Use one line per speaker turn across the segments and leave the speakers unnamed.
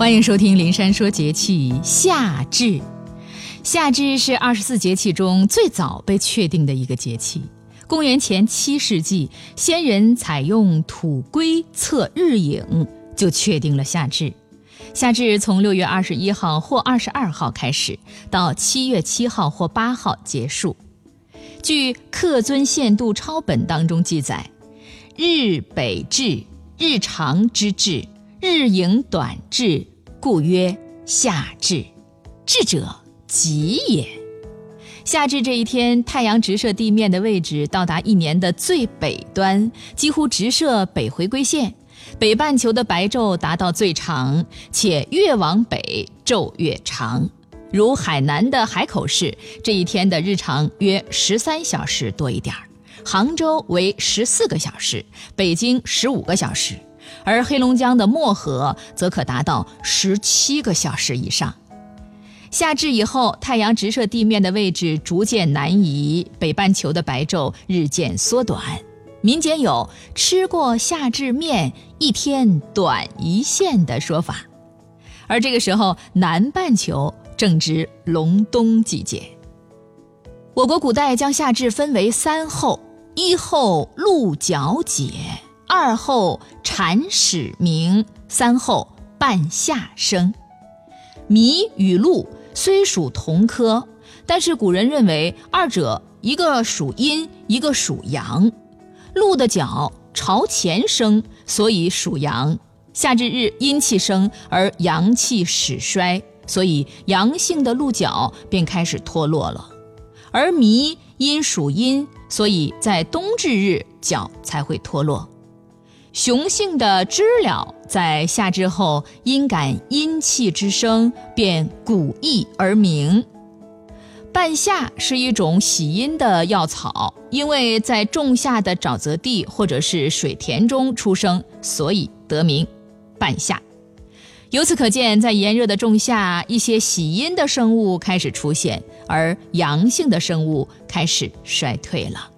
欢迎收听《灵山说节气》夏至。夏至是二十四节气中最早被确定的一个节气。公元前七世纪，先人采用土龟测日影，就确定了夏至。夏至从六月二十一号或二十二号开始，到七月七号或八号结束。据《客尊献度抄本》当中记载，日北至，日长之至，日影短至，故曰夏至。至者，吉也。夏至这一天，太阳直射地面的位置到达一年的最北端，几乎直射北回归线。北半球的白昼达到最长，且越往北昼越长。如海南的海口市，这一天的日长约十三小时多一点儿；杭州为十四个小时，北京十五个小时，而黑龙江的漠河则可达到十七个小时以上。夏至以后，太阳直射地面的位置逐渐南移，北半球的白昼日渐缩短。民间有“吃过夏至面，一天短一线”的说法，而这个时候，南半球正值隆冬季节。我国古代将夏至分为三候：一候鹿角解，二候蝉始鸣，三候半夏生。麋与鹿虽属同科，但是古人认为二者一个属阴，一个属阳。鹿的角朝前生，所以属阳。夏至日阴气生，而阳气始衰，所以阳性的鹿角便开始脱落了。而麋因属阴，所以在冬至日角才会脱落。雄性的知了在夏至后因感阴气之生，便鼓翼而鸣。半夏是一种喜阴的药草，因为在仲夏的沼泽地或者是水田中出生，所以得名半夏。由此可见，在炎热的仲夏，一些喜阴的生物开始出现，而阳性的生物开始衰退了。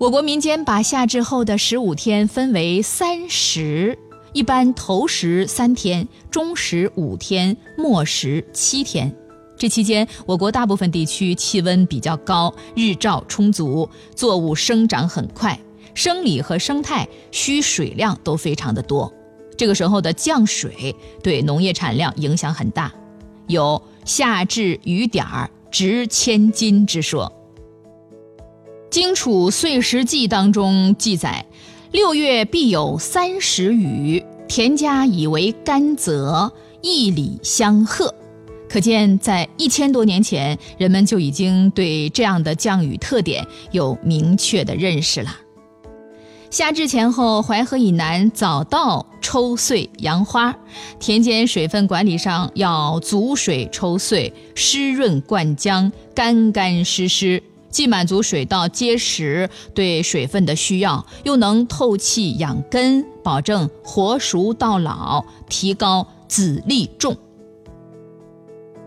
我国民间把夏至后的十五天分为三十，一般头十三天，中十五天，末十七天。这期间，我国大部分地区气温比较高，日照充足，作物生长很快，生理和生态需水量都非常的多。这个时候的降水对农业产量影响很大，有“夏至雨点儿值千金”之说。《荆楚岁时记》当中记载，六月必有三十雨，田家以为甘泽，一里相贺。可见，在一千多年前，人们就已经对这样的降雨特点有明确的认识了。夏至前后，淮河以南早稻抽穗扬花，田间水分管理上要足水抽穗，湿润灌浆，干干湿湿，既满足水稻结实对水分的需要，又能透气养根，保证活熟到老，提高籽粒重。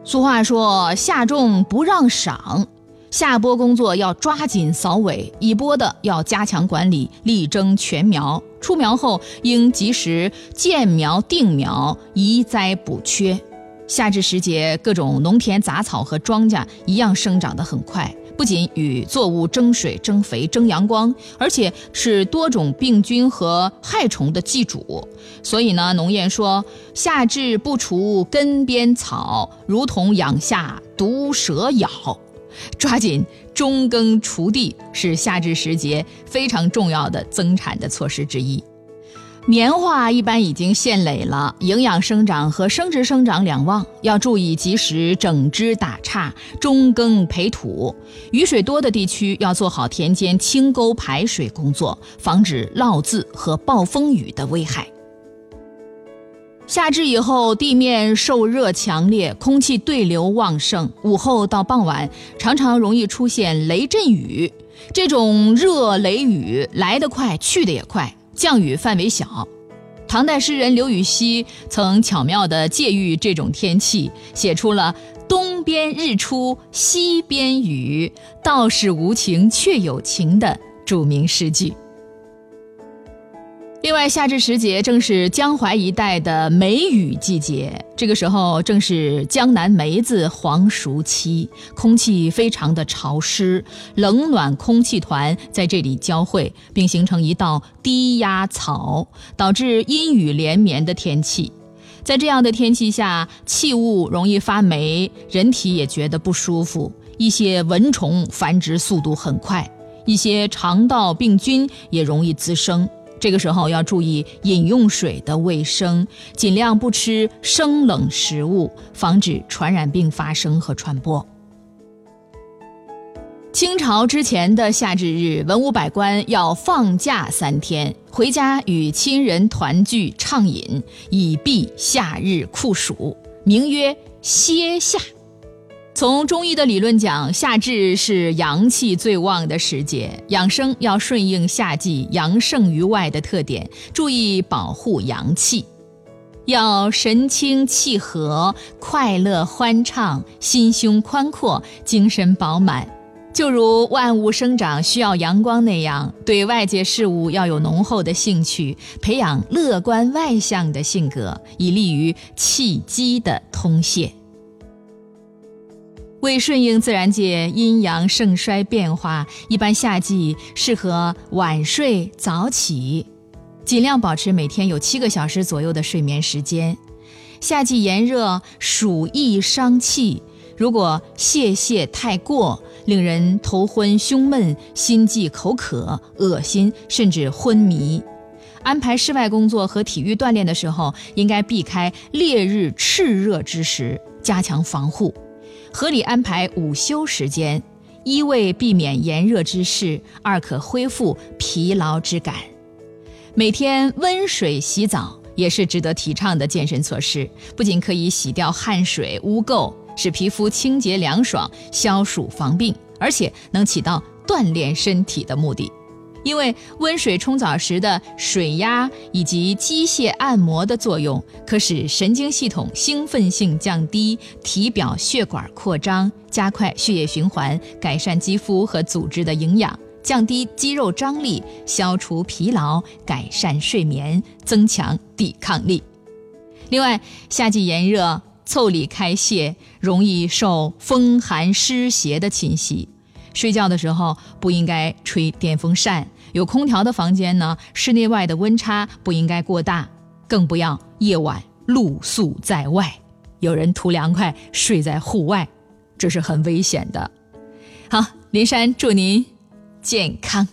俗话说：“夏种不让赏，下播工作要抓紧扫尾，已播的要加强管理，力争全苗。出苗后应及时见苗定苗，移栽补缺。夏至时节，各种农田杂草和庄稼一样生长得很快。”不仅与作物争水、争肥、争阳光，而且是多种病菌和害虫的寄主。所以呢，农谚说：“夏至不除根边草，如同养下毒蛇咬。”抓紧中耕锄地，是夏至时节非常重要的增产的措施之一。棉花一般已经现蕾了，营养生长和生殖生长两旺，要注意及时整枝打杈、中耕培土。雨水多的地区要做好田间清沟排水工作，防止涝渍和暴风雨的危害。夏至以后，地面受热强烈，空气对流旺盛，午后到傍晚常常容易出现雷阵雨。这种热雷雨来得快，去得也快。降雨范围小，唐代诗人刘禹锡曾巧妙地借喻这种天气，写出了“东边日出西边雨，道是无晴却有晴”的著名诗句。另外，夏至时节正是江淮一带的梅雨季节，这个时候正是江南梅子黄熟期，空气非常的潮湿，冷暖空气团在这里交汇，并形成一道低压槽，导致阴雨连绵的天气。在这样的天气下，气雾容易发霉，人体也觉得不舒服，一些蚊虫繁殖速度很快，一些肠道病菌也容易滋生。这个时候要注意饮用水的卫生，尽量不吃生冷食物，防止传染病发生和传播。清朝之前的夏至日，文武百官要放假三天，回家与亲人团聚畅饮，以避夏日酷暑，名曰歇夏。从中医的理论讲，夏至是阳气最旺的时节，养生要顺应夏季阳盛于外的特点，注意保护阳气，要神清气和、快乐欢畅、心胸宽阔、精神饱满。就如万物生长需要阳光那样，对外界事物要有浓厚的兴趣，培养乐观外向的性格，以利于气机的通泄。为顺应自然界阴阳盛衰变化，一般夏季适合晚睡早起，尽量保持每天有七个小时左右的睡眠时间。夏季炎热，暑易伤气，如果泄泻太过，令人头昏胸闷、心悸口渴、恶心，甚至昏迷。安排室外工作和体育锻炼的时候，应该避开烈日炽热之时，加强防护。合理安排午休时间，一为避免炎热之势，二可恢复疲劳之感。每天温水洗澡也是值得提倡的健身措施，不仅可以洗掉汗水污垢，使皮肤清洁凉爽、消暑防病，而且能起到锻炼身体的目的。因为温水冲澡时的水压以及机械按摩的作用，可使神经系统兴奋性降低，体表血管扩张，加快血液循环，改善肌肤和组织的营养，降低肌肉张力，消除疲劳，改善睡眠，增强抵抗力。另外，夏季炎热，腠理开泄，容易受风寒湿邪的侵袭。睡觉的时候不应该吹电风扇，有空调的房间呢，室内外的温差不应该过大，更不要夜晚露宿在外。有人图凉快睡在户外，这是很危险的。好，林珊祝您健康。